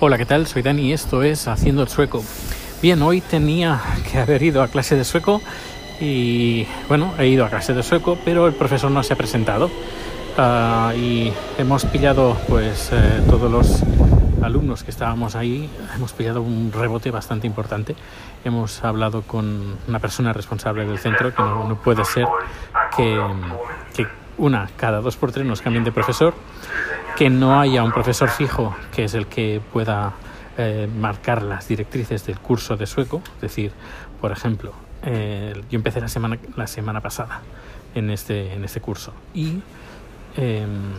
Hola, ¿qué tal? Soy Dani y esto es Haciendo el Sueco. Bien, hoy tenía que haber ido a clase de sueco y bueno, he ido a clase de sueco, pero el profesor no se ha presentado. Ah, y hemos pillado, pues, eh, todos los alumnos que estábamos ahí, hemos pillado un rebote bastante importante. Hemos hablado con una persona responsable del centro que no, puede ser que, que una cada dos por tres nos cambien de profesor que no haya un profesor fijo que es el que pueda eh, marcar las directrices del curso de sueco. Es decir, por ejemplo, eh, yo empecé la semana, la semana pasada en este, en este curso y em,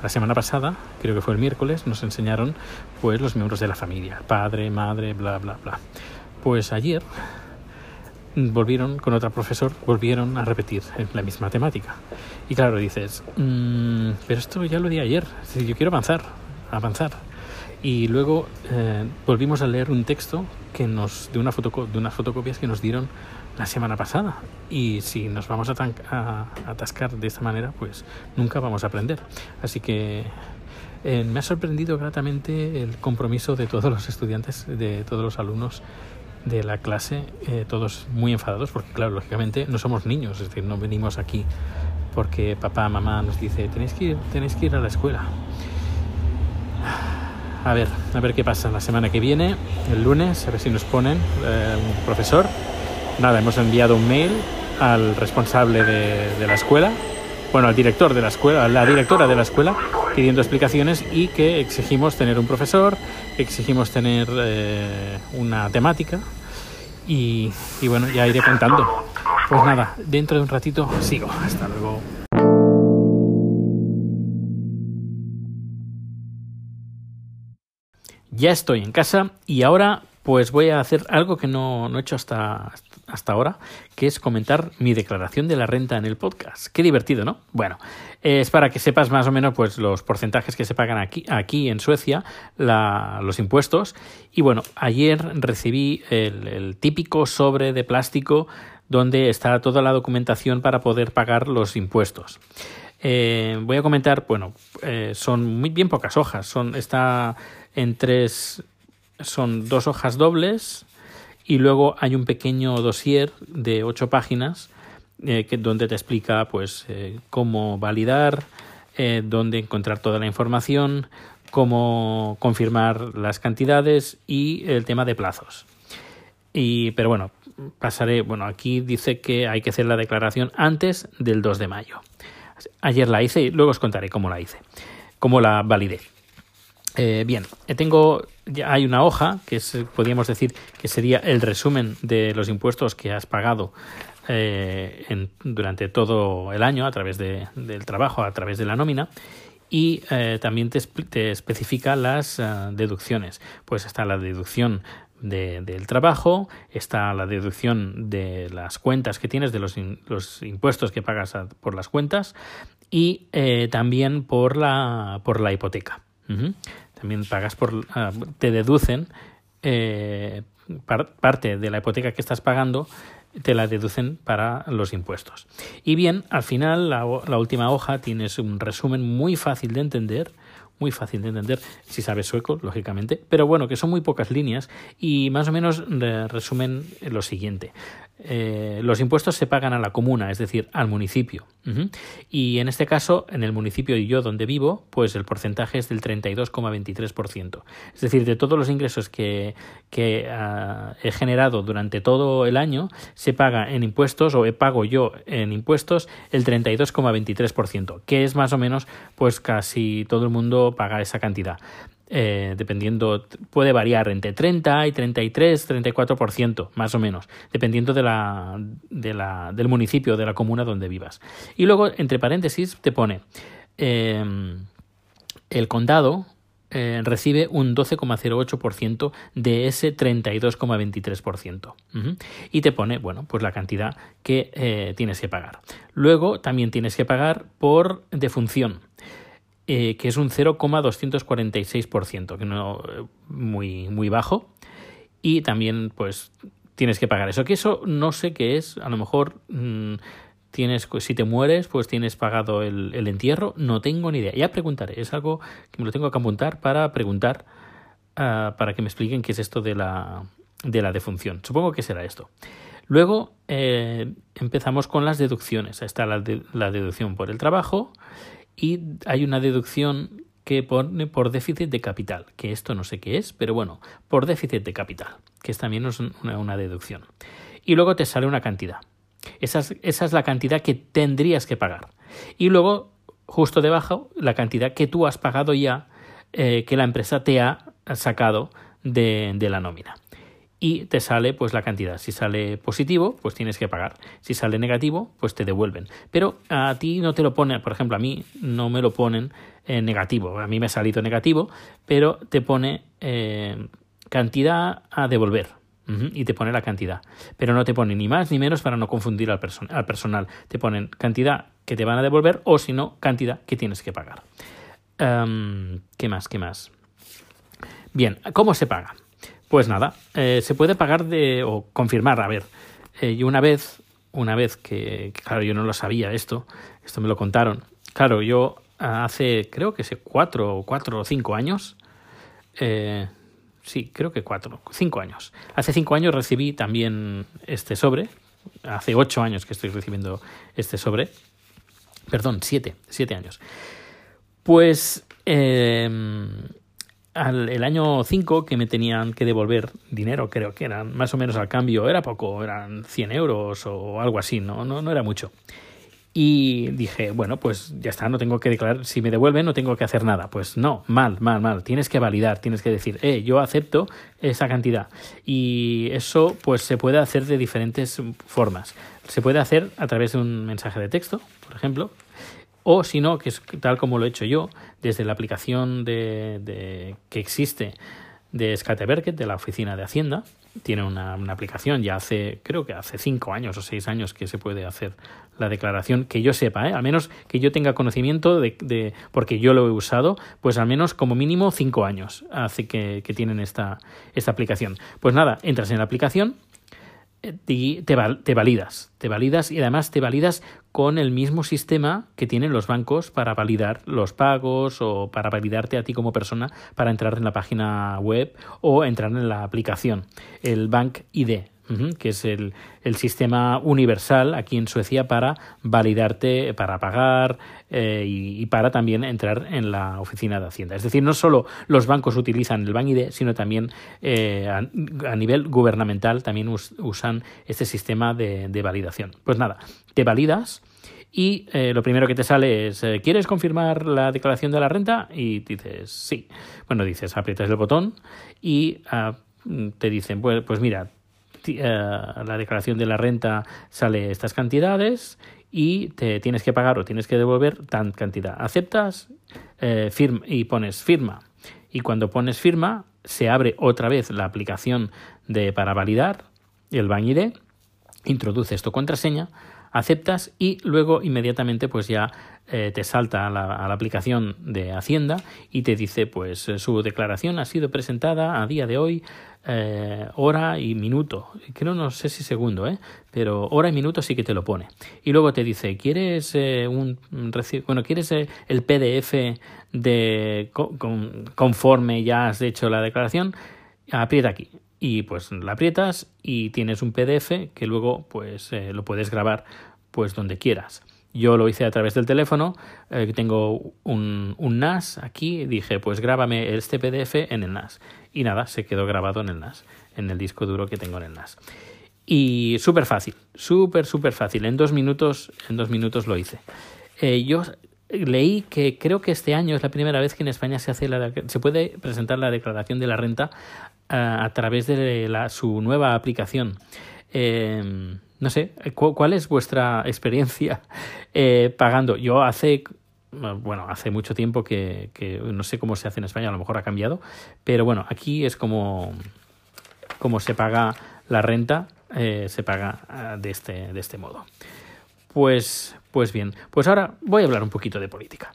la semana pasada, creo que fue el miércoles, nos enseñaron pues los miembros de la familia, padre, madre, bla, bla, bla. Pues ayer volvieron con otro profesor, volvieron a repetir la misma temática. Y claro, dices, mm, pero esto ya lo di ayer, yo quiero avanzar, avanzar. Y luego eh, volvimos a leer un texto que nos de, una de unas fotocopias que nos dieron la semana pasada. Y si nos vamos a, a, atascar de esta manera, pues nunca vamos a aprender. Así que eh, me ha sorprendido gratamente el compromiso de todos los estudiantes, de todos los alumnos de la clase, eh, todos muy enfadados, porque claro, lógicamente no somos niños, es decir, no venimos aquí porque papá, mamá nos dice, tenéis que ir, tenéis que ir a la escuela. A ver, a ver qué pasa la semana que viene, el lunes, a ver si nos ponen eh, un profesor. Nada, hemos enviado un mail al responsable de, de la escuela, bueno, al director de la escuela, a la directora de la escuela, pidiendo explicaciones y que exigimos tener un profesor, exigimos tener eh, una temática y, y bueno, ya iré contando. Pues nada, dentro de un ratito sigo. Hasta luego. Ya estoy en casa y ahora pues voy a hacer algo que no, no he hecho hasta, hasta ahora, que es comentar mi declaración de la renta en el podcast. Qué divertido, ¿no? Bueno, es para que sepas más o menos pues los porcentajes que se pagan aquí, aquí en Suecia, los impuestos. Y bueno, ayer recibí el, típico sobre de plástico donde está toda la documentación para poder pagar los impuestos. Eh, voy a comentar, bueno, eh, son muy bien pocas hojas, son está en tres son dos hojas dobles y luego hay un pequeño dossier de ocho páginas eh, que, donde te explica pues eh, cómo validar, eh, dónde encontrar toda la información, cómo confirmar las cantidades y el tema de plazos. Y, pero bueno, pasaré, bueno, aquí dice que hay que hacer la declaración antes del 2 de mayo. Ayer la hice y luego os contaré cómo la hice, cómo la validé. Bien, tengo ya hay una hoja que es, podríamos decir que sería el resumen de los impuestos que has pagado eh, en, durante todo el año a través de, del trabajo, a través de la nómina. Y también te, especifica las deducciones. Pues está la deducción de, del trabajo, está la deducción de las cuentas que tienes, de los, los impuestos que pagas por las cuentas y también por la, por la hipoteca también pagas por, ah, te deducen eh, parte de la hipoteca que estás pagando, te la deducen para los impuestos. Y bien, al final, la, la última hoja tienes un resumen muy fácil de entender muy fácil de entender si sabes sueco, lógicamente, pero bueno, que son muy pocas líneas y más o menos resumen lo siguiente. Eh, los impuestos se pagan a la comuna, es decir, al municipio. Y en este caso, en el municipio y yo donde vivo, pues el porcentaje es del 32,23%. Es decir, de todos los ingresos que, que ah, he generado durante todo el año, se paga en impuestos o he pago yo en impuestos el 32,23%, que es más o menos, pues casi todo el mundo paga esa cantidad. Eh, dependiendo, puede variar entre 30 y 33, 34%, más o menos, dependiendo de la, de la, del municipio, de la comuna donde vivas. Y luego, entre paréntesis, te pone, em, el condado eh, recibe un 12,08% de ese 32,23%. Y te pone, bueno, pues la cantidad que eh, tienes que pagar. Luego también tienes que pagar por defunción. Eh, que es un 0,246%, que no muy, muy bajo. Y también, pues, tienes que pagar eso. Que eso no sé qué es. A lo mejor mm, tienes, si te mueres, pues tienes pagado el, el, entierro. No tengo ni idea. Ya preguntaré. Es algo que me lo tengo que apuntar para preguntar ah, para que me expliquen qué es esto de la, de la defunción. Supongo que será esto. Luego eh, empezamos con las deducciones. Está la, la deducción por el trabajo y hay una deducción que pone por déficit de capital, que esto no sé qué es, pero bueno, por déficit de capital, que es también una, una deducción. Y luego te sale una cantidad. Esa es, esa es, la cantidad que tendrías que pagar. Y luego, justo debajo, la cantidad que tú has pagado ya, eh, que la empresa te ha sacado de, de la nómina y te sale pues la cantidad. Si sale positivo, pues tienes que pagar. Si sale negativo, pues te devuelven. Pero a ti no te lo ponen, por ejemplo, a mí no me lo ponen en negativo. A mí me ha salido negativo, pero te pone eh, cantidad a devolver. y te pone la cantidad. Pero no te pone ni más ni menos para no confundir al, al personal. Te ponen cantidad que te van a devolver o si no, cantidad que tienes que pagar. ¿Qué más? ¿Qué más? Bien, ¿cómo se paga? Pues nada, eh, se puede pagar de o confirmar. A ver, eh, yo una vez, una vez que, claro, yo no lo sabía esto, esto me lo contaron. Claro, yo hace, creo que sé, cuatro, cuatro o cinco años, eh, sí, creo que cuatro, cinco años. Hace cinco años recibí también este sobre. Hace ocho años que estoy recibiendo este sobre. Perdón, siete, siete años. Pues al, el año 5 que me tenían que devolver dinero, creo que eran más o menos al cambio, era poco, eran 100 euros o algo así, no, no, no era mucho. Y dije, bueno, pues ya está, no tengo que declarar, si me devuelven no tengo que hacer nada. Pues no, mal, mal, mal. Tienes que validar, tienes que decir, eh, yo acepto esa cantidad. Y eso pues se puede hacer de diferentes formas. Se puede hacer a través de un mensaje de texto, por ejemplo, o si no, que es tal como lo he hecho yo, desde la aplicación de, que existe de Skateverket, de la Oficina de Hacienda, tiene una, aplicación, ya hace, creo que hace cinco años o seis años que se puede hacer la declaración, que yo sepa, ¿eh? al menos que yo tenga conocimiento de, de, porque yo lo he usado, pues al menos como mínimo cinco años hace que, que tienen esta, esta aplicación. Pues nada, entras en la aplicación, te, te, validas, te validas y además te validas con el mismo sistema que tienen los bancos para validar los pagos o para validarte a ti como persona para entrar en la página web o entrar en la aplicación, el Bank ID, que es el, el, sistema universal aquí en Suecia para validarte, para pagar eh, y, para también entrar en la oficina de Hacienda. Es decir, no solo los bancos utilizan el BankID, sino también eh, a, nivel gubernamental también usan este sistema de, validación. Pues nada, te validas. Y eh, lo primero que te sale es, ¿quieres confirmar la declaración de la renta? Y dices, sí. Bueno, dices, aprietas el botón y ah, te dicen, pues, pues mira, eh, la declaración de la renta sale estas cantidades y te tienes que pagar o tienes que devolver tan cantidad. Aceptas eh, firma, y pones firma. Y cuando pones firma, se abre otra vez la aplicación de, para validar el BankID, introduces tu contraseña, aceptas y luego inmediatamente pues ya eh, te salta a la, a la, aplicación de Hacienda y te dice pues su declaración ha sido presentada a día de hoy eh, hora y minuto. Creo, no sé si segundo, ¿eh? pero hora y minuto sí que te lo pone. Y luego te dice, ¿quieres eh, un bueno, quieres eh, el PDF de conforme ya has hecho la declaración? Aprieta aquí. Y pues la aprietas y tienes un PDF que luego pues lo puedes grabar pues donde quieras. Yo lo hice a través del teléfono, eh, tengo un, un, NAS aquí, dije, pues grábame este PDF en el NAS. Y nada, se quedó grabado en el NAS, en el disco duro que tengo en el NAS. Y súper fácil, súper, súper fácil. En dos minutos, en dos minutos lo hice. Eh, yo leí que creo que este año es la primera vez que en España se, hace la, se puede presentar la declaración de la renta uh, a través de la, su nueva aplicación. Eh, no sé, ¿cuál es vuestra experiencia eh, pagando? Yo hace, bueno, hace mucho tiempo que, no sé cómo se hace en España, a lo mejor ha cambiado, pero bueno, aquí es como, como se paga la renta, eh, se paga ah, de este, de este modo. Pues, pues bien, pues ahora voy a hablar un poquito de política.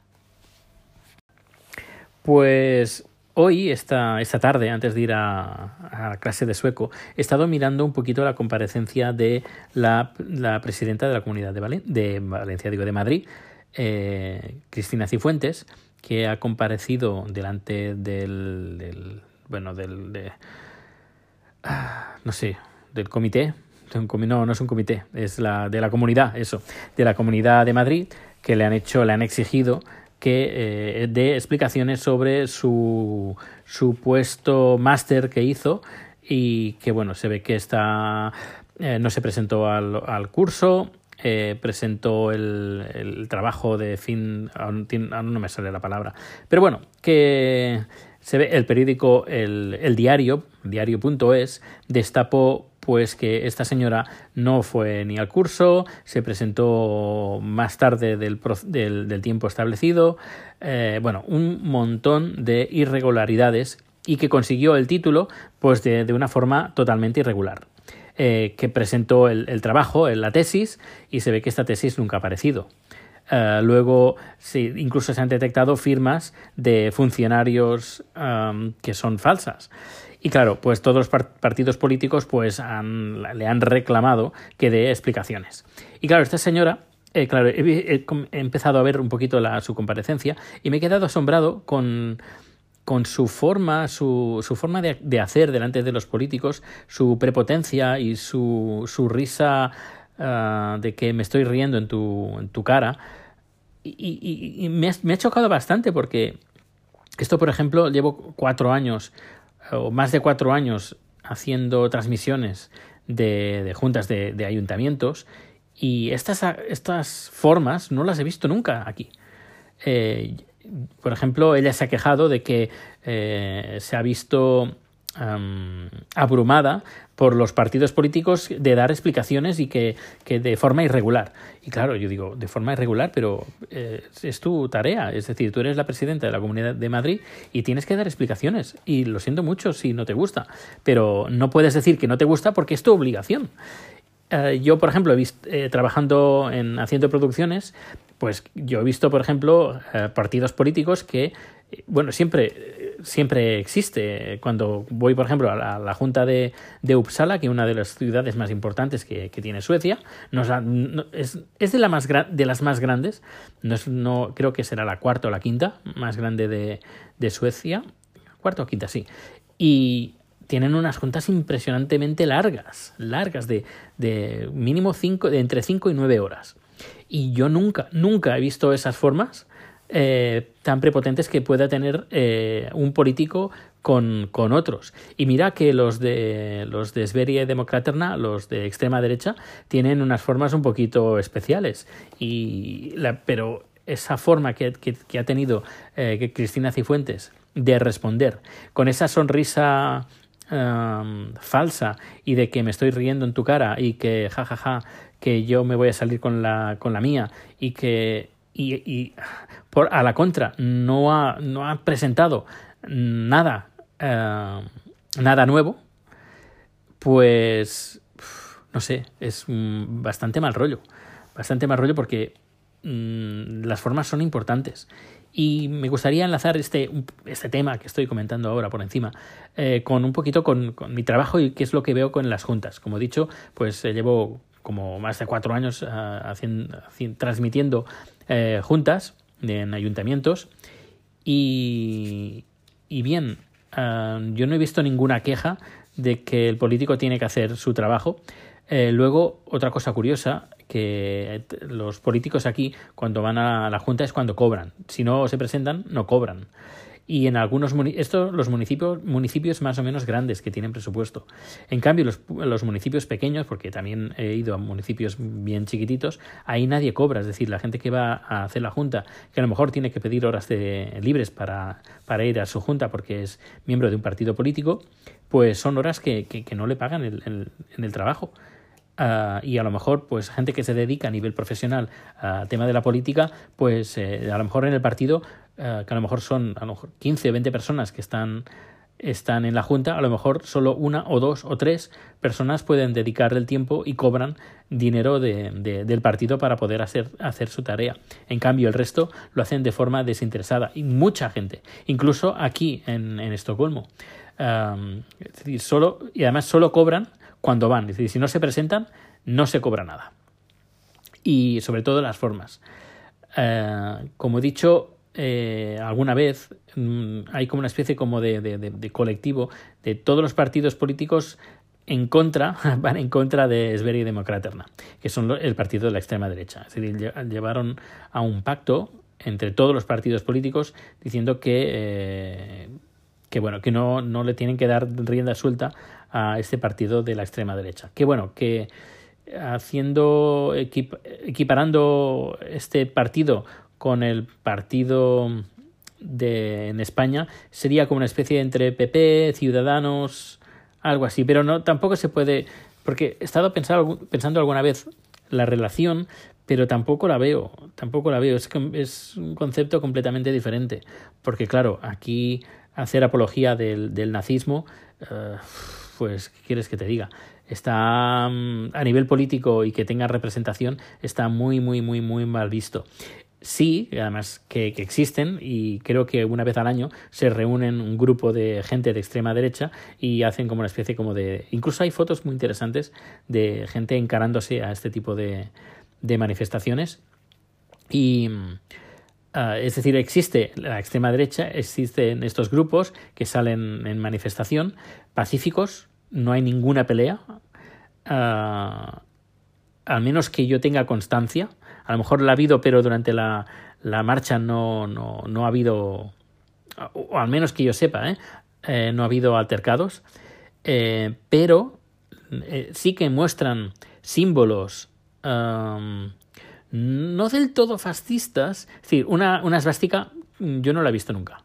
Pues Hoy, esta, esta tarde, antes de ir a, a, clase de sueco, he estado mirando un poquito la comparecencia de la, la presidenta de la Comunidad de, de Valencia, digo, de Madrid, eh, Cristina Cifuentes, que ha comparecido delante del, bueno, del, de, no sé, del comité, no, no es un comité, es la de la comunidad, eso, de la comunidad de Madrid, que le han hecho, le han exigido que eh, dé explicaciones sobre su supuesto máster que hizo y que bueno, se ve que está eh, no se presentó al, al curso, eh, presentó el, el, trabajo de fin, aún, no me sale la palabra, pero bueno, que se ve el periódico, el, el diario, diario.es, destapó pues que esta señora no fue ni al curso, se presentó más tarde del, tiempo establecido, eh, bueno, un montón de irregularidades y que consiguió el título pues de, de una forma totalmente irregular. Eh, que presentó el, el, trabajo, la tesis, y se ve que esta tesis nunca ha aparecido. Uh, luego, sí, incluso se han detectado firmas de funcionarios um, que son falsas. Y claro, pues todos los partidos políticos pues le han reclamado que dé explicaciones. Y claro, esta señora, eh, claro, he, empezado a ver un poquito su comparecencia y me he quedado asombrado con, con su forma, su, su forma de, de, hacer delante de los políticos, su prepotencia y su, su risa uh, de que me estoy riendo en tu, en tu cara. Y, y, me, ha, me ha chocado bastante porque esto, por ejemplo, llevo cuatro años o más de cuatro años haciendo transmisiones de, juntas de, de, ayuntamientos y estas, estas formas no las he visto nunca aquí. Eh, por ejemplo, ella se ha quejado de que eh, se ha visto um, abrumada por los partidos políticos de dar explicaciones y que, que, de forma irregular. Y claro, yo digo, de forma irregular, pero eh, es tu tarea. Es decir, tú eres la presidenta de la Comunidad de Madrid y tienes que dar explicaciones. Y lo siento mucho si no te gusta, pero no puedes decir que no te gusta porque es tu obligación. Uh, yo, por ejemplo, he visto, eh, trabajando en haciendo producciones, pues yo he visto, por ejemplo, partidos políticos que, bueno, siempre siempre existe. Cuando voy, por ejemplo, a la, Junta de, de, Uppsala, que es una de las ciudades más importantes que, que tiene Suecia, no, es, es de, la más de las más grandes, no, no creo que será la cuarta o la quinta más grande de, de Suecia, cuarta o quinta, sí. Y tienen unas juntas impresionantemente largas, largas, de, de mínimo cinco, de entre 5 y 9 horas. Y yo nunca, nunca he visto esas formas eh, tan prepotentes que pueda tener eh, un político con, con, otros. Y mira que los de los de Sveria y Democraterna, los de extrema derecha, tienen unas formas un poquito especiales. Y pero esa forma que, que, ha tenido eh, Cristina Cifuentes de responder con esa sonrisa um, falsa y de que me estoy riendo en tu cara y que jajaja ja, ja, que yo me voy a salir con la, con la mía y que y, por, a la contra no ha, no ha presentado nada, eh, nada nuevo, pues no sé, es bastante mal rollo. Bastante mal rollo porque mmm, las formas son importantes. Y me gustaría enlazar este, este tema que estoy comentando ahora por encima eh, con un poquito con, con, mi trabajo y qué es lo que veo con las juntas. Como he dicho, pues eh, llevo como más de cuatro años haciendo, transmitiendo eh, juntas en ayuntamientos y, y bien, uh, yo no he visto ninguna queja de que el político tiene que hacer su trabajo. Eh, luego, otra cosa curiosa, que los políticos aquí, cuando van a la Junta, es cuando cobran. Si no se presentan, no cobran y en algunos estos los municipios municipios más o menos grandes que tienen presupuesto. En cambio los, los municipios pequeños porque también he ido a municipios bien chiquititos ahí nadie cobra. Es decir la gente que va a hacer la junta que a lo mejor tiene que pedir horas de, libres para, para ir a su junta porque es miembro de un partido político pues son horas que, que, que no le pagan el, el, en el trabajo Uh, y a lo mejor pues gente que se dedica a nivel profesional al tema de la política pues eh, a lo mejor en el partido uh, que a lo mejor son a lo mejor 15 o 20 personas que están están en la junta a lo mejor solo una o dos o tres personas pueden dedicar el tiempo y cobran dinero de, de, del partido para poder hacer, hacer su tarea. En cambio el resto lo hacen de forma desinteresada y mucha gente incluso aquí en, en Estocolmo. Es decir, solo, y además solo cobran cuando van. Es decir, si no se presentan, no se cobra nada. Y sobre todo las formas. Eh, como he dicho, eh, alguna vez mm, hay como una especie como de, de, colectivo de todos los partidos políticos en contra, van en contra de Sveri y Democraterna, que son el partido de la extrema derecha. Es decir, llevaron a un pacto entre todos los partidos políticos diciendo que, eh, que bueno, que no, no le tienen que dar rienda suelta a este partido de la extrema derecha. Que bueno, que haciendo equiparando este partido con el partido de en España sería como una especie entre PP, Ciudadanos, algo así, pero no tampoco se puede porque he estado pensando, pensando alguna vez la relación, pero tampoco la veo, tampoco la veo, es, es un concepto completamente diferente, porque claro, aquí hacer apología del, del nazismo, uh, pues, ¿qué quieres que te diga? Está mm, a nivel político y que tenga representación, está muy, muy, muy, muy mal visto sí, además que, que, existen y creo que una vez al año se reúnen un grupo de gente de extrema derecha y hacen como una especie como de... Incluso hay fotos muy interesantes de gente encarándose a este tipo de, de manifestaciones y... Uh, es decir, existe la extrema derecha, existen estos grupos que salen en manifestación pacíficos, no hay ninguna pelea, uh, al menos que yo tenga constancia, a lo mejor la ha habido, pero durante la, la marcha no, no, no, ha habido, o al menos que yo sepa, ¿eh? Eh, no ha habido altercados, eh, pero sí que muestran símbolos no del todo fascistas, es decir, una, una esvástica yo no la he visto nunca,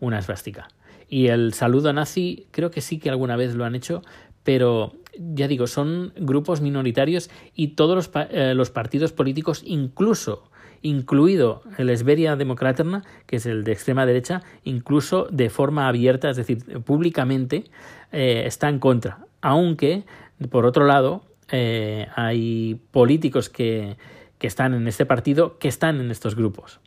una esvástica. Y el saludo nazi creo que sí que alguna vez lo han hecho, pero ya digo, son grupos minoritarios y todos los, eh, los partidos políticos, incluso incluido el Esberia Democraterna, que es el de extrema derecha, incluso de forma abierta, es decir, públicamente, eh, está en contra. Aunque, por otro lado, eh, hay políticos que, que están en este partido que están en estos grupos.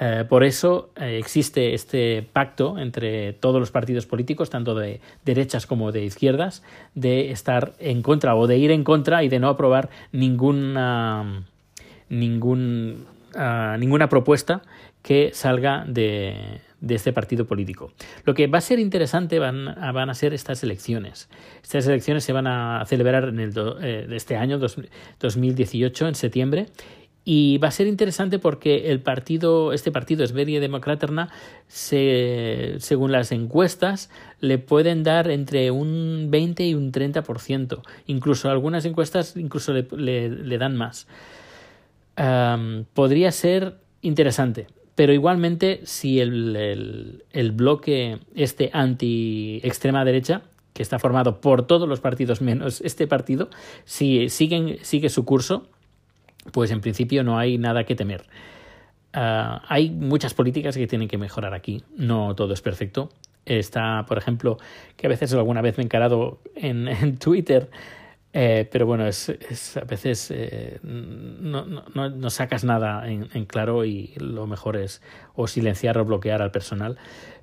Eh, por eso eh, existe este pacto entre todos los partidos políticos, tanto de derechas como de izquierdas, de estar en contra o de ir en contra y de no aprobar ninguna, ah, ninguna propuesta que salga de, de, este partido político. Lo que va a ser interesante van, van, a ser estas elecciones. Estas elecciones se van a celebrar en el eh, este año, 2018, en septiembre, y va a ser interesante porque el partido, este partido Esberia Democraterna, se, según las encuestas, le pueden dar entre un 20 y un 30%. Incluso algunas encuestas incluso le, le, dan más. podría ser interesante. Pero igualmente, si el, el, el bloque este anti-extrema derecha, que está formado por todos los partidos menos este partido, si siguen, sigue su curso, pues en principio no hay nada que temer. Uh, hay muchas políticas que tienen que mejorar aquí, no todo es perfecto. Está, por ejemplo, que a veces alguna vez me he encarado en, en Twitter, eh, pero bueno, es, es a veces eh, no, no, no, sacas nada en, claro y lo mejor es o silenciar o bloquear al personal.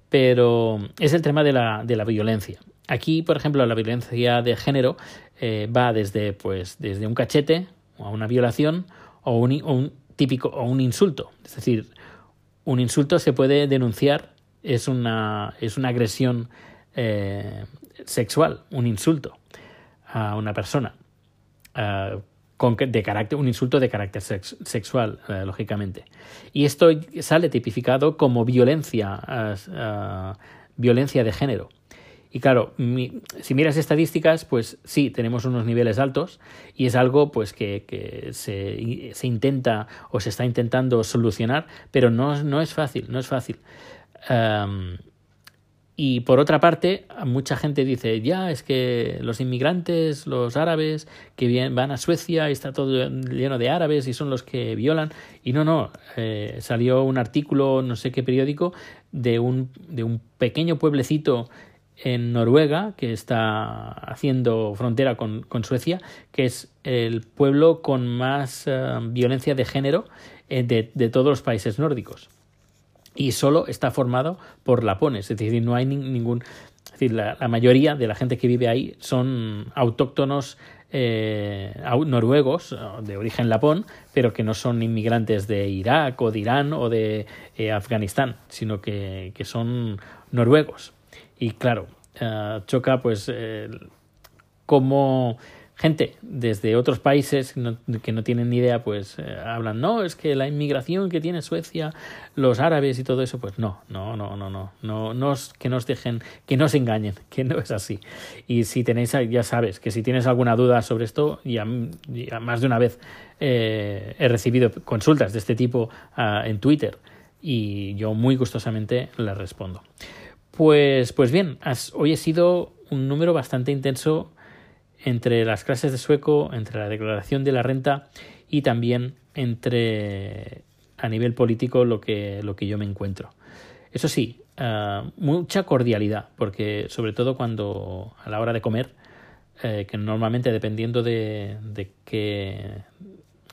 Pero es el tema de la, de la violencia. Aquí, por ejemplo, la violencia de género eh, va desde, pues, desde un cachete, a una violación o un, un típico o un insulto. Es decir, un insulto se puede denunciar, es una, es una agresión eh, sexual, un insulto a una persona. Uh, con, de carácter, un insulto de carácter sex, sexual, uh, lógicamente. Y esto sale tipificado como violencia, uh, violencia de género. Y claro, mi, si miras estadísticas, pues sí, tenemos unos niveles altos y es algo pues que, se, se, intenta o se está intentando solucionar, pero no, no es fácil, no es fácil. Um, y por otra parte, mucha gente dice, ya, es que los inmigrantes, los árabes, que van a Suecia y está todo lleno de árabes y son los que violan. Y no, no, eh, salió un artículo, no sé qué periódico, de un, de un pequeño pueblecito en Noruega, que está haciendo frontera con, con Suecia, que es el pueblo con más uh, violencia de género eh, de, de, todos los países nórdicos. Y solo está formado por lapones, es decir, no hay ni, ningún... es decir, la, mayoría de la gente que vive ahí son autóctonos eh, noruegos de origen lapón, pero que no son inmigrantes de Irak o de Irán o de eh, Afganistán, sino que, que, son noruegos. Y claro, eh, choca pues como gente desde otros países que no tienen ni idea, pues eh, hablan, no, es que la inmigración que tiene Suecia, los árabes y todo eso, pues no, no, no, no, no, no, no que nos dejen, que no se engañen, que no es así. Y si tenéis, ya sabes, que si tienes alguna duda sobre esto, ya, más de una vez eh, he recibido consultas de este tipo ah, en Twitter y yo muy gustosamente las respondo. Pues, pues bien, hoy he sido un número bastante intenso entre las clases de sueco, entre la declaración de la renta y también entre a nivel político lo que, lo que yo me encuentro. Eso sí, eh, mucha cordialidad, porque sobre todo cuando a la hora de comer, eh, que normalmente dependiendo de, de, qué,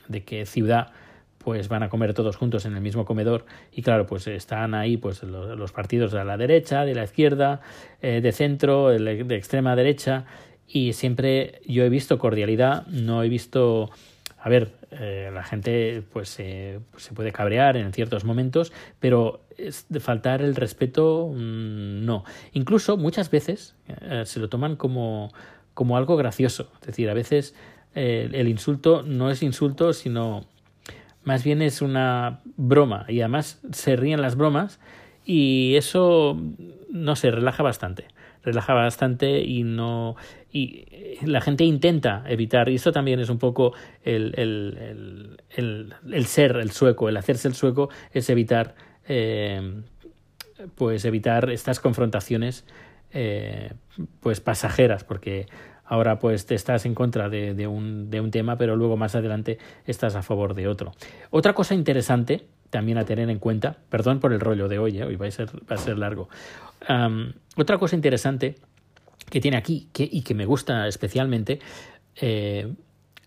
de qué ciudad pues van a comer todos juntos en el mismo comedor y claro pues están ahí pues los, partidos de la derecha de la izquierda eh, de centro de extrema derecha y siempre yo he visto cordialidad, no he visto, a ver, eh, la gente pues, pues, se puede cabrear en ciertos momentos, pero es faltar el respeto, mm, no. Incluso muchas veces eh, se lo toman como, como algo gracioso, es decir, a veces eh, el insulto no es insulto, sino más bien es una broma. Y además se ríen las bromas y eso no se relaja bastante relaja bastante y no y la gente intenta evitar y eso también es un poco el, el, el, el ser el sueco el hacerse el sueco es evitar eh, pues evitar estas confrontaciones eh, pues pasajeras porque ahora pues te estás en contra de, de, un, de un tema pero luego más adelante estás a favor de otro. Otra cosa interesante también a tener en cuenta perdón por el rollo de hoy ¿eh? hoy va a ser va a ser largo otra cosa interesante que tiene aquí que, y que me gusta especialmente eh,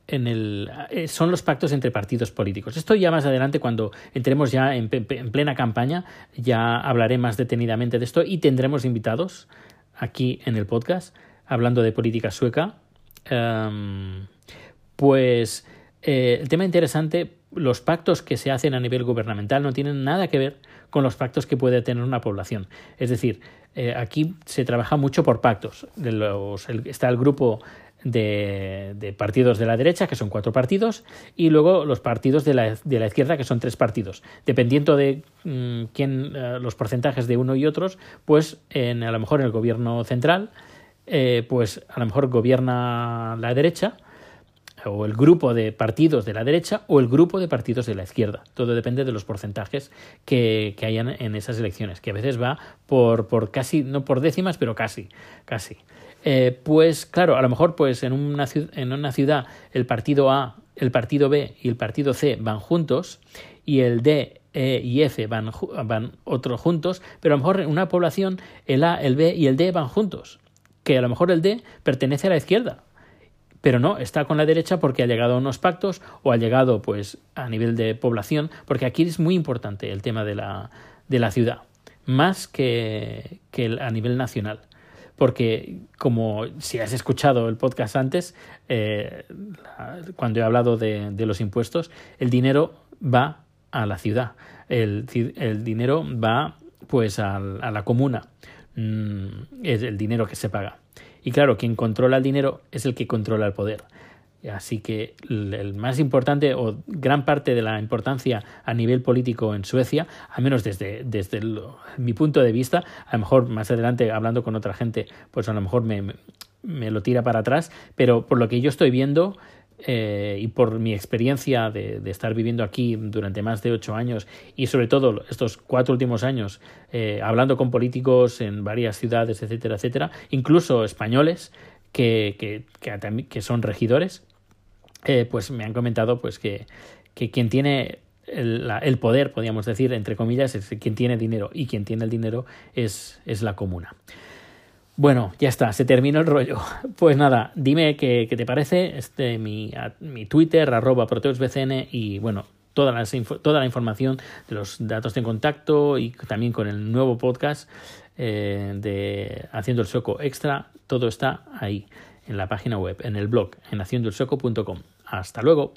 en el, eh, son los pactos entre partidos políticos. Esto ya más adelante, cuando entremos ya en, plena campaña, ya hablaré más detenidamente de esto y tendremos invitados aquí en el podcast hablando de política sueca. pues eh, el tema interesante, los pactos que se hacen a nivel gubernamental no tienen nada que ver con los pactos que puede tener una población. Es decir, eh, aquí se trabaja mucho por pactos. De los, está el grupo de, partidos de la derecha, que son cuatro partidos, y luego los partidos de la, de la izquierda, que son tres partidos. Dependiendo de mm, quién, eh, los porcentajes de uno y otros, pues en, a lo mejor en el gobierno central, pues a lo mejor gobierna la derecha, o el grupo de partidos de la derecha o el grupo de partidos de la izquierda. Todo depende de los porcentajes que, que hayan en esas elecciones, que a veces va por, por casi, no por décimas, pero casi, casi. Eh, pues claro, a lo mejor pues en una, en una ciudad el partido A, el partido B y el partido C van juntos y el D, E y F van, van otros juntos, pero a lo mejor en una población el A, el B y el D van juntos, que a lo mejor el D pertenece a la izquierda pero no, está con la derecha porque ha llegado a unos pactos o ha llegado pues a nivel de población, porque aquí es muy importante el tema de la, de la ciudad, más que, que a nivel nacional. Porque, como si has escuchado el podcast antes, eh, cuando he hablado de, los impuestos, el dinero va a la ciudad, el, el dinero va pues a, a la comuna, mm, es el dinero que se paga. Y claro, quien controla el dinero es el que controla el poder. Así que el más importante o gran parte de la importancia a nivel político en Suecia, al menos desde, desde mi punto de vista, a lo mejor más adelante hablando con otra gente, pues a lo mejor me, me lo tira para atrás, pero por lo que yo estoy viendo, eh, y por mi experiencia de, estar viviendo aquí durante más de ocho años y sobre todo estos cuatro últimos años eh, hablando con políticos en varias ciudades, etcétera, etcétera, incluso españoles que, que, que, son regidores, eh, pues me han comentado pues que, que quien tiene el, el, poder, podríamos decir, entre comillas, es quien tiene dinero y quien tiene el dinero es, es la comuna. Bueno, ya está, se terminó el rollo. Pues nada, dime qué, te parece, este, mi, mi Twitter, arroba proteusbcn y bueno, toda la, toda la información de los datos de contacto y también con el nuevo podcast eh, de Haciendo el Soco Extra, todo está ahí, en la página web, en el blog, en haciendoelsoco.com. Hasta luego.